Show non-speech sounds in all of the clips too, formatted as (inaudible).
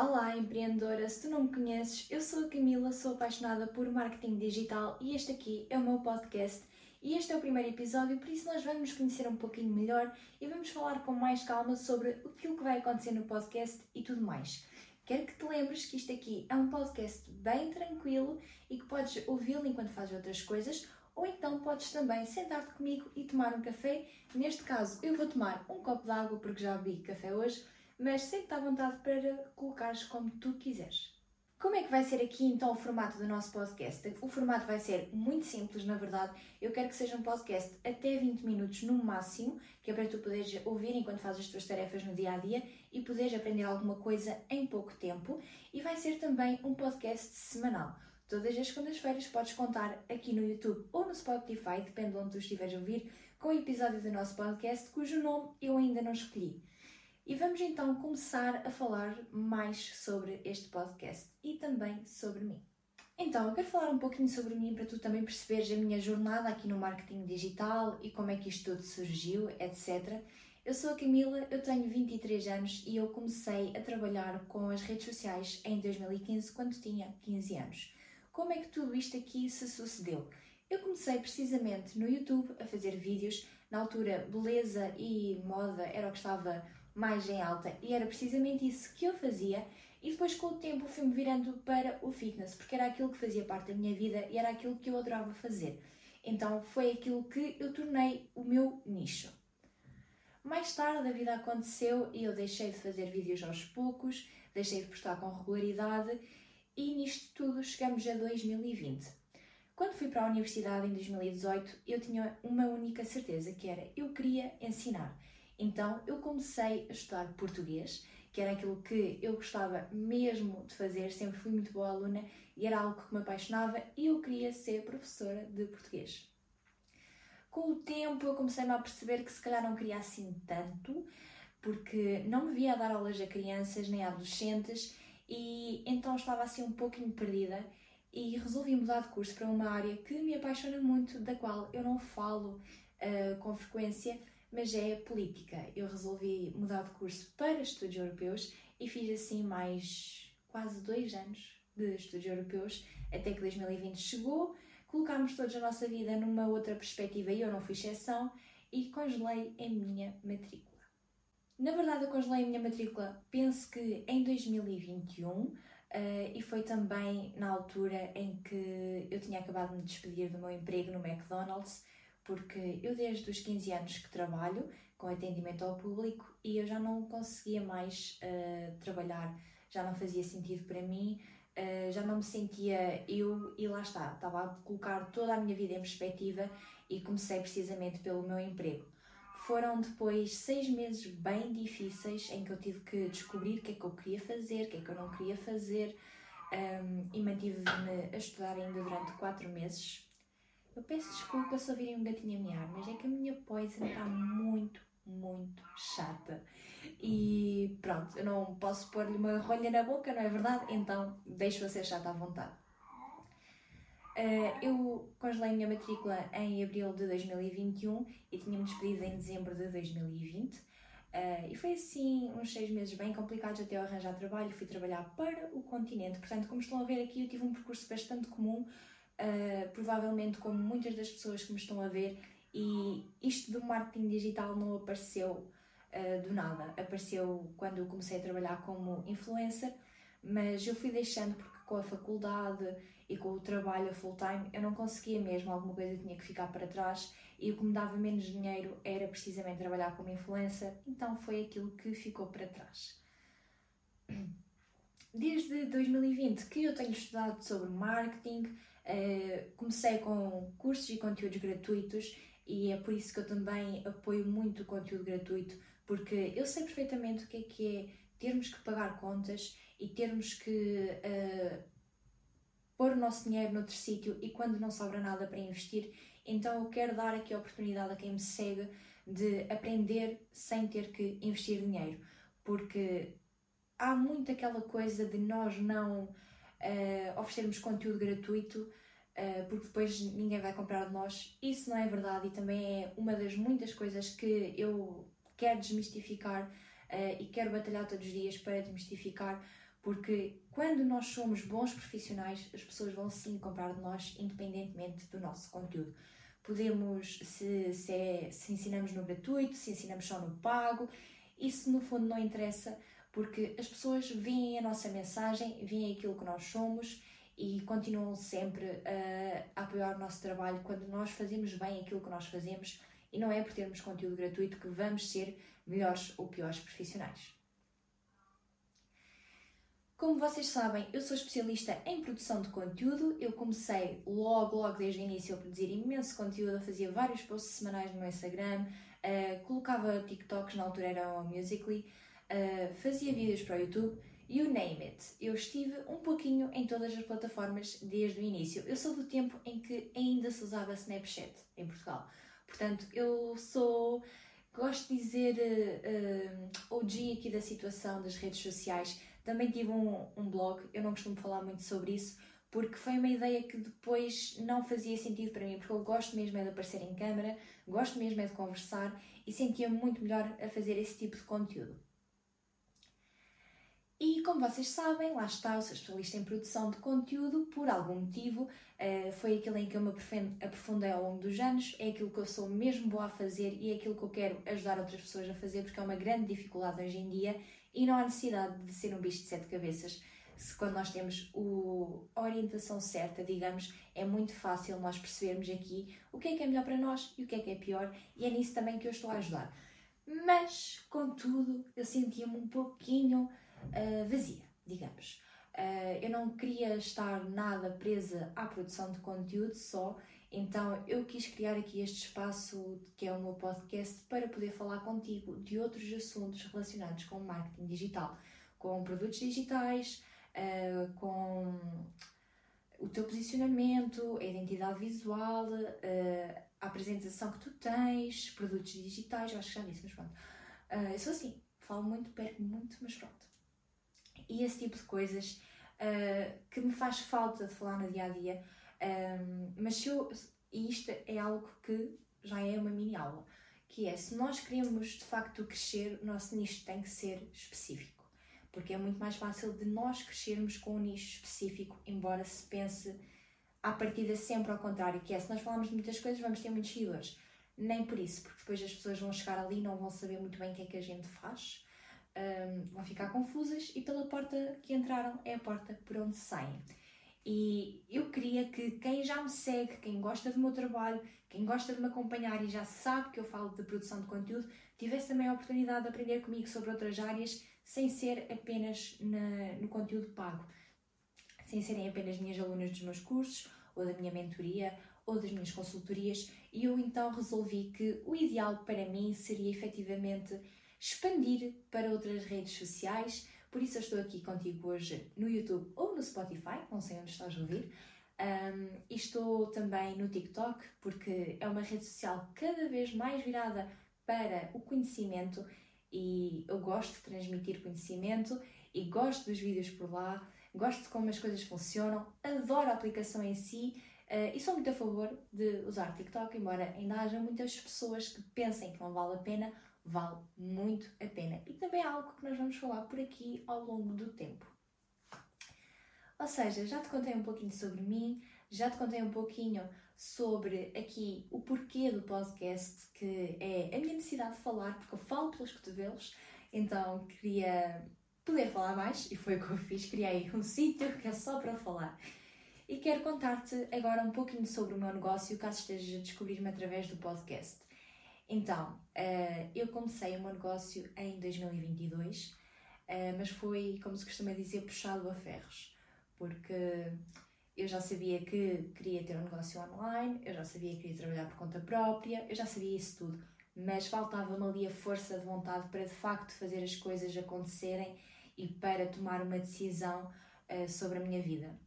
Olá, empreendedora! Se tu não me conheces, eu sou a Camila, sou apaixonada por marketing digital e este aqui é o meu podcast. E este é o primeiro episódio, por isso nós vamos nos conhecer um pouquinho melhor e vamos falar com mais calma sobre aquilo que vai acontecer no podcast e tudo mais. Quero que te lembres que isto aqui é um podcast bem tranquilo e que podes ouvi-lo enquanto fazes outras coisas, ou então podes também sentar-te comigo e tomar um café. Neste caso, eu vou tomar um copo de água porque já bebi café hoje mas sente-te à vontade para colocares como tu quiseres. Como é que vai ser aqui então o formato do nosso podcast? O formato vai ser muito simples, na verdade. Eu quero que seja um podcast até 20 minutos no máximo, que é para tu poderes ouvir enquanto fazes as tuas tarefas no dia a dia e poderes aprender alguma coisa em pouco tempo. E vai ser também um podcast semanal. Todas as segundas-feiras podes contar aqui no YouTube ou no Spotify, depende de onde tu estiveres a ouvir, com o um episódio do nosso podcast cujo nome eu ainda não escolhi. E vamos então começar a falar mais sobre este podcast e também sobre mim. Então, eu quero falar um pouquinho sobre mim para tu também perceberes a minha jornada aqui no marketing digital e como é que isto tudo surgiu, etc. Eu sou a Camila, eu tenho 23 anos e eu comecei a trabalhar com as redes sociais em 2015, quando tinha 15 anos. Como é que tudo isto aqui se sucedeu? Eu comecei precisamente no YouTube a fazer vídeos. Na altura, beleza e moda era o que estava mais em alta e era precisamente isso que eu fazia. E depois, com o tempo, fui-me virando para o fitness, porque era aquilo que fazia parte da minha vida e era aquilo que eu adorava fazer. Então, foi aquilo que eu tornei o meu nicho. Mais tarde, a vida aconteceu e eu deixei de fazer vídeos aos poucos, deixei de postar com regularidade e nisto tudo chegamos a 2020. Quando fui para a universidade em 2018, eu tinha uma única certeza, que era eu queria ensinar. Então eu comecei a estudar português, que era aquilo que eu gostava mesmo de fazer, sempre fui muito boa aluna e era algo que me apaixonava e eu queria ser professora de português. Com o tempo eu comecei-me a perceber que se calhar não queria assim tanto, porque não me via a dar aulas a crianças nem a adolescentes e então estava assim um pouquinho perdida e resolvi mudar de curso para uma área que me apaixona muito, da qual eu não falo uh, com frequência, mas é política. Eu resolvi mudar de curso para estudos europeus e fiz assim mais quase dois anos de estudos europeus, até que 2020 chegou, colocámos todos a nossa vida numa outra perspectiva e eu não fui exceção e congelei a minha matrícula. Na verdade, eu congelei a minha matrícula, penso que em 2021, uh, eh, e foi também na altura em que eu tinha acabado de me despedir do meu emprego no McDonald's porque eu desde os 15 anos que trabalho com atendimento ao público e eu já não conseguia mais uh, trabalhar, já não fazia sentido para mim, uh, já não me sentia eu e lá está, estava a colocar toda a minha vida em perspectiva e comecei precisamente pelo meu emprego. Foram depois seis meses bem difíceis em que eu tive que descobrir o que é que eu queria fazer, o que é que eu não queria fazer um, ehm, e mantive-me a estudar ainda durante quatro meses eu peço desculpa se ouvirem um gatinho a mear, mas é que a minha poison está muito, muito chata. E pronto, eu não posso pôr-lhe uma rolha na boca, não é verdade? Então deixo-a ser chata à vontade. Uh, eu congelei a minha matrícula em abril de 2021 e tinha-me despedido em dezembro de 2020. Uh, eh, e foi assim uns seis meses bem complicados até eu arranjar trabalho. Fui trabalhar para o continente, portanto, como estão a ver aqui, eu tive um percurso bastante comum uh, provavelmente como muitas das pessoas que me estão a ver, e isto do marketing digital não apareceu uh, do nada, apareceu quando eu comecei a trabalhar como influencer, mas eu fui deixando porque com a faculdade e com o trabalho full time eu não conseguia mesmo, alguma coisa tinha que ficar para trás e o que me dava menos dinheiro era precisamente trabalhar como influencer, então foi aquilo que ficou para trás. Desde 2020 que eu tenho estudado sobre marketing, Uh, comecei com cursos e conteúdos gratuitos e é por isso que eu também apoio muito o conteúdo gratuito, porque eu sei perfeitamente o que é que é termos que pagar contas e termos que uh, pôr o nosso dinheiro noutro sítio e quando não sobra nada para investir, então eu quero dar aqui a oportunidade a quem me segue de aprender sem ter que investir dinheiro, porque há muito aquela coisa de nós não uh, oferecermos conteúdo gratuito uh, porque depois ninguém vai comprar de nós. Isso não é verdade e também é uma das muitas coisas que eu quero desmistificar uh, e quero batalhar todos os dias para desmistificar, porque quando nós somos bons profissionais, as pessoas vão sim comprar de nós, independentemente do nosso conteúdo. Podemos, se, se, é, se ensinamos no gratuito, se ensinamos só no pago, isso no fundo não interessa, porque as pessoas veem a nossa mensagem, veem aquilo que nós somos e continuam sempre a, apoiar o nosso trabalho quando nós fazemos bem aquilo que nós fazemos e não é por termos conteúdo gratuito que vamos ser melhores ou piores profissionais. Como vocês sabem, eu sou especialista em produção de conteúdo. Eu comecei logo, logo desde o início a produzir imenso conteúdo, eu fazia vários posts semanais no meu Instagram, uh, colocava TikToks, na altura era o Musical.ly, uh, fazia vídeos para o YouTube, you name it. Eu estive um pouquinho em todas as plataformas desde o início. Eu sou do tempo em que ainda se usava Snapchat em Portugal. Portanto, eu sou gosto de dizer uh, uh, OG aqui da situação das redes sociais. Também tive um, um blog, eu não costumo falar muito sobre isso, porque foi uma ideia que depois não fazia sentido para mim, porque eu gosto mesmo é de aparecer em câmara, gosto mesmo é de conversar e sentia-me muito melhor a fazer esse tipo de conteúdo. E como vocês sabem, lá está, eu sou especialista em produção de conteúdo, por algum motivo, uh, foi aquilo em que eu me aprofundei ao longo dos anos, é aquilo que eu sou mesmo boa a fazer e é aquilo que eu quero ajudar outras pessoas a fazer, porque é uma grande dificuldade hoje em dia e não há necessidade de ser um bicho de sete cabeças. Se quando nós temos o, a orientação certa, digamos, é muito fácil nós percebermos aqui o que é que é melhor para nós e o que é que é pior, e é nisso também que eu estou a ajudar. Mas, contudo, eu sentia-me um pouquinho uh, vazia, digamos. Uh, eu não queria estar nada presa à produção de conteúdo só, então eu quis criar aqui este espaço que é o meu podcast para poder falar contigo de outros assuntos relacionados com marketing digital, com produtos digitais, uh, com o teu posicionamento, a identidade visual, a apresentação que tu tens, produtos digitais, eu acho que já disse, mas pronto. Eu sou assim, falo muito, perco muito, mas pronto e esse tipo de coisas uh, que me faz falta de falar no dia a dia. Um, mas se eu, e isto é algo que já é uma mini aula, que é se nós queremos de facto crescer, o nosso nicho tem que ser específico, porque é muito mais fácil de nós crescermos com um nicho específico, embora se pense à partida sempre ao contrário, que é se nós falarmos de muitas coisas vamos ter muitos seguidores. Nem por isso, porque depois as pessoas vão chegar ali e não vão saber muito bem o que é que a gente faz um, vão ficar confusas e pela porta que entraram é a porta por onde saem. E eu queria que quem já me segue, quem gosta do meu trabalho, quem gosta de me acompanhar e já sabe que eu falo de produção de conteúdo, tivesse também a oportunidade de aprender comigo sobre outras áreas sem ser apenas na, no conteúdo pago, sem serem apenas minhas alunas dos meus cursos ou da minha mentoria ou das minhas consultorias. E eu então resolvi que o ideal para mim seria efetivamente expandir para outras redes sociais. Por isso eu estou aqui contigo hoje no YouTube ou no Spotify, não sei onde estás a ouvir. Um, e estou também no TikTok, porque é uma rede social cada vez mais virada para o conhecimento e eu gosto de transmitir conhecimento e gosto dos vídeos por lá, gosto de como as coisas funcionam, adoro a aplicação em si uh, e sou muito a favor de usar TikTok, embora ainda haja muitas pessoas que pensem que não vale a pena vale muito a pena. E também é algo que nós vamos falar por aqui ao longo do tempo. Ou seja, já te contei um pouquinho sobre mim, já te contei um pouquinho sobre aqui o porquê do podcast, que é a minha necessidade de falar, porque eu falo pelos cotovelos, então queria poder falar mais e foi o que eu fiz. Criei um (laughs) sítio que é só para falar. E quero contar-te agora um pouquinho sobre o meu negócio, caso estejas a descobrir-me através do podcast. Então, uh, eu comecei o meu negócio em 2022, uh, eh, mas foi, como se costuma dizer, puxado a ferros, porque eu já sabia que queria ter um negócio online, eu já sabia que queria trabalhar por conta própria, eu já sabia isso tudo, mas faltava-me ali a força de vontade para de facto fazer as coisas acontecerem e para tomar uma decisão uh, sobre a minha vida.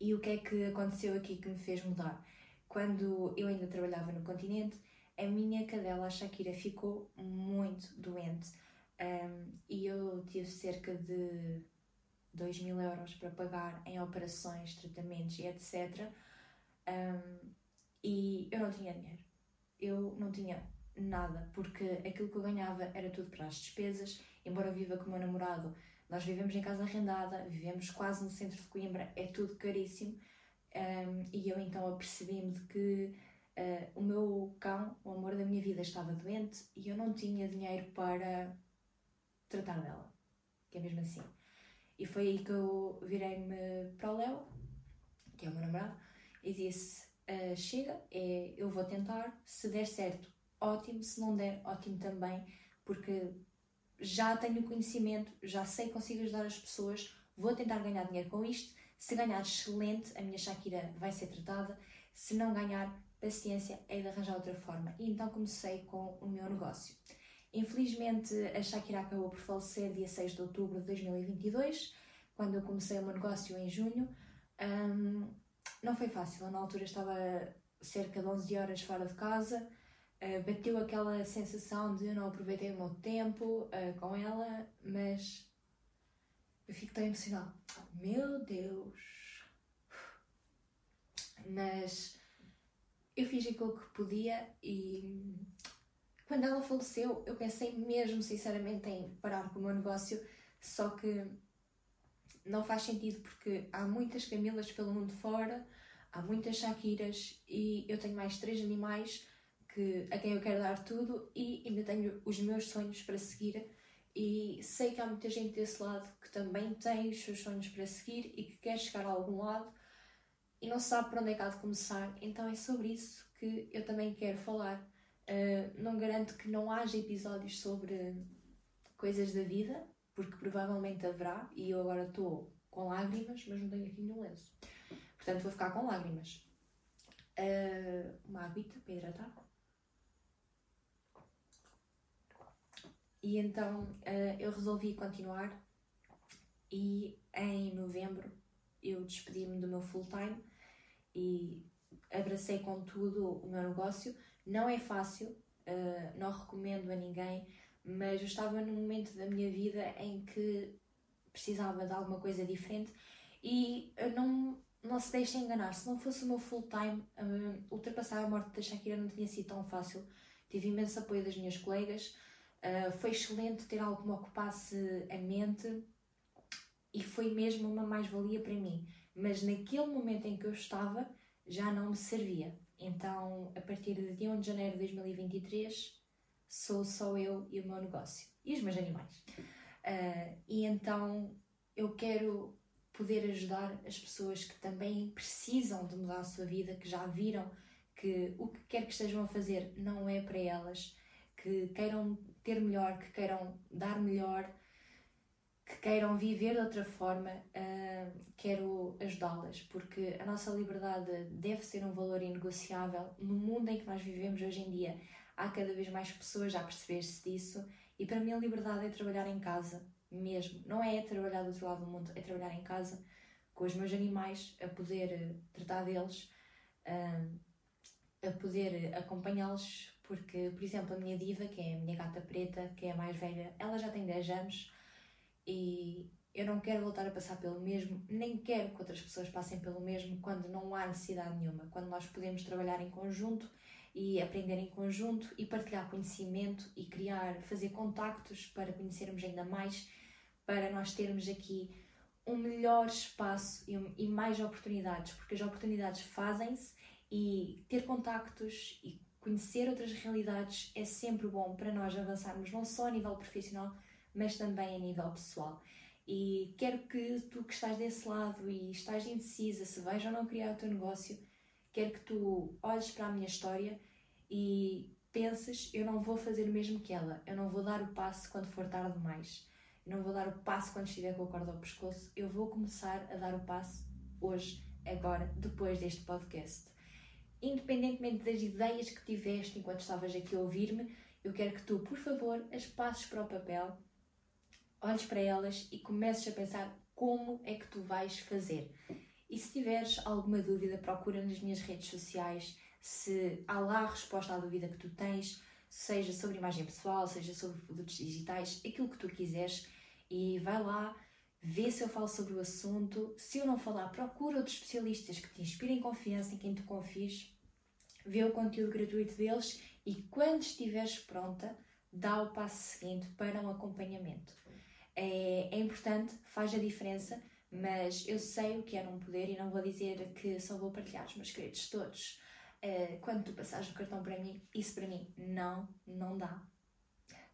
E o que é que aconteceu aqui que me fez mudar? Quando eu ainda trabalhava no continente, a minha cadela, a Shakira, ficou muito doente um, e eu tive cerca de 2 mil euros para pagar em operações, tratamentos e etc. Um, e eu não tinha dinheiro. Eu não tinha nada, porque aquilo que eu ganhava era tudo para as despesas. Embora eu viva com o meu namorado, Nós vivemos em casa arrendada, vivemos quase no centro de Coimbra, é tudo caríssimo. Um, e eu então apercebi-me de que uh, o meu cão, o amor da minha vida, estava doente e eu não tinha dinheiro para tratar dela. Que é mesmo assim. E foi aí que eu virei-me para o Léo, que é o meu namorado, e disse: uh, Chega, é, eu vou tentar, se der certo, ótimo, se não der, ótimo também, porque já tenho conhecimento, já sei que consigo ajudar as pessoas, vou tentar ganhar dinheiro com isto. Se ganhar, excelente, a minha Shakira vai ser tratada. Se não ganhar, paciência, é de arranjar outra forma. E então comecei com o meu negócio. Infelizmente, a Shakira acabou por falecer dia 6 de outubro de 2022, quando eu comecei o meu negócio em junho. Um, não foi fácil, eu, na altura estava cerca de 11 horas fora de casa, uh, bateu aquela sensação de eu não aproveitei o meu tempo uh, com ela, mas eu fico tão emocionada. Meu Deus! Mas eu fiz aquilo que podia e quando ela faleceu, eu pensei mesmo sinceramente em parar com o meu negócio, só que não faz sentido porque há muitas Camilas pelo mundo fora, há muitas Shakiras e eu tenho mais três animais que, a quem eu quero dar tudo e ainda tenho os meus sonhos para seguir e sei que há muita gente desse lado que também tem os seus sonhos para seguir e que quer chegar a algum lado e não sabe para onde é que há de começar, então é sobre isso que eu também quero falar Uh, não garanto que não haja episódios sobre coisas da vida, porque provavelmente haverá, e eu agora estou com lágrimas, mas não tenho aqui nenhum lenço. Portanto, vou ficar com lágrimas. Uh, uma aguita para hidratar. E então uh, eu resolvi continuar e em novembro eu despedi-me do meu full time e abracei com tudo o meu negócio não é fácil, uh, não recomendo a ninguém, mas eu estava num momento da minha vida em que precisava de alguma coisa diferente e não, não se deixem enganar. Se não fosse o meu full time, uh, ultrapassar a morte da Shakira não tinha sido tão fácil. Tive imenso apoio das minhas colegas, uh, foi excelente ter algo que me ocupasse a mente e foi mesmo uma mais-valia para mim. Mas naquele momento em que eu estava, já não me servia. Então, a partir de dia 1 de janeiro de 2023, sou só eu e o meu negócio e os meus animais. Uh, e então eu quero poder ajudar as pessoas que também precisam de mudar a sua vida, que já viram que o que quer que estejam a fazer não é para elas, que queiram ter melhor, que queiram dar melhor, que queiram viver de outra forma, uh, quero ajudá-las, porque a nossa liberdade deve ser um valor inegociável. No mundo em que nós vivemos hoje em dia, há cada vez mais pessoas a perceber-se disso, e para mim a liberdade é trabalhar em casa, mesmo. Não é trabalhar do outro lado do mundo, é trabalhar em casa com os meus animais, a poder tratar deles, uh, a poder acompanhá-los, porque, por exemplo, a minha diva, que é a minha gata preta, que é a mais velha, ela já tem 10 anos e eu não quero voltar a passar pelo mesmo, nem quero que outras pessoas passem pelo mesmo quando não há necessidade nenhuma, quando nós podemos trabalhar em conjunto e aprender em conjunto e partilhar conhecimento e criar, fazer contactos para conhecermos ainda mais, para nós termos aqui um melhor espaço e, mais oportunidades, porque as oportunidades fazem-se e ter contactos e conhecer outras realidades é sempre bom para nós avançarmos não só a nível profissional, mas também a nível pessoal. E quero que tu que estás desse lado e estás indecisa se vais ou não criar o teu negócio, quero que tu olhes para a minha história e penses, eu não vou fazer o mesmo que ela, eu não vou dar o passo quando for tarde demais, eu não vou dar o passo quando estiver com a corda ao pescoço, eu vou começar a dar o passo hoje, agora, depois deste podcast. Independentemente das ideias que tiveste enquanto estavas aqui a ouvir-me, eu quero que tu, por favor, as passes para o papel olhes para elas e comeces a pensar como é que tu vais fazer. E se tiveres alguma dúvida, procura nas minhas redes sociais se há lá a resposta à dúvida que tu tens, seja sobre imagem pessoal, seja sobre produtos digitais, aquilo que tu quiseres, e vai lá, vê se eu falo sobre o assunto. Se eu não falar, procura outros especialistas que te inspirem confiança, em quem tu confies, vê o conteúdo gratuito deles e quando estiveres pronta, dá o passo seguinte para um acompanhamento. É, é importante, faz a diferença, mas eu sei o que é não poder e não vou dizer que só vou partilhar os meus créditos todos. Uh, quando tu passares o cartão para mim, isso para mim não, não dá.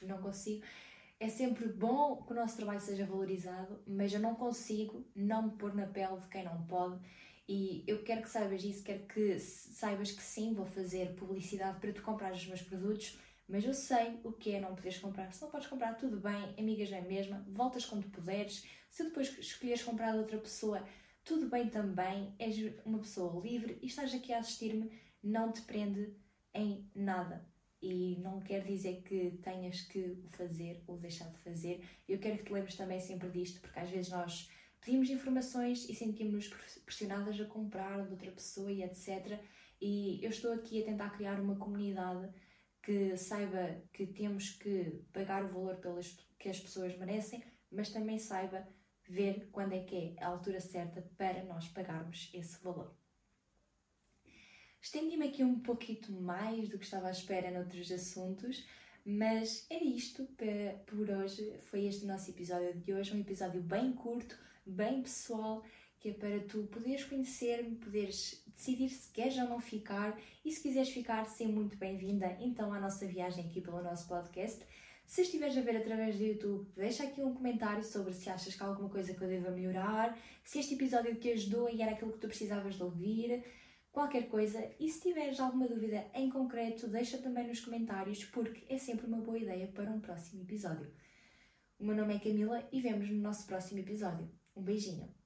Não consigo. É sempre bom que o nosso trabalho seja valorizado, mas eu não consigo não me pôr na pele de quem não pode. E eu quero que saibas isso, quero que saibas que sim, vou fazer publicidade para tu comprar os meus produtos, mas eu sei o que é não poderes comprar. Se não podes comprar, tudo bem, amigas é mesma, voltas quando puderes. Se depois escolheres comprar de outra pessoa, tudo bem também, és uma pessoa livre e estás aqui a assistir-me, não te prende em nada. E não quer dizer que tenhas que o fazer ou deixar de fazer. Eu quero que te lembres também sempre disto, porque às vezes nós pedimos informações e sentimos-nos pressionadas a comprar de outra pessoa e etc. E eu estou aqui a tentar criar uma comunidade que saiba que temos que pagar o valor pelas, que as pessoas merecem, mas também saiba ver quando é que é a altura certa para nós pagarmos esse valor. Estendi-me aqui um pouquinho mais do que estava à espera noutros assuntos, mas era isto por hoje. Foi este o nosso episódio de hoje, um episódio bem curto, bem pessoal, que é para tu poderes conhecer-me, poderes decidir se queres ou não ficar e se quiseres ficar, ser muito bem-vinda então à nossa viagem aqui pelo nosso podcast. Se estiveres a ver através do YouTube, deixa aqui um comentário sobre se achas que há alguma coisa que eu deva melhorar, se este episódio te ajudou e era aquilo que tu precisavas de ouvir, qualquer coisa. E se tiveres alguma dúvida em concreto, deixa também nos comentários, porque é sempre uma boa ideia para um próximo episódio. O meu nome é Camila e vemos no nosso próximo episódio. Um beijinho!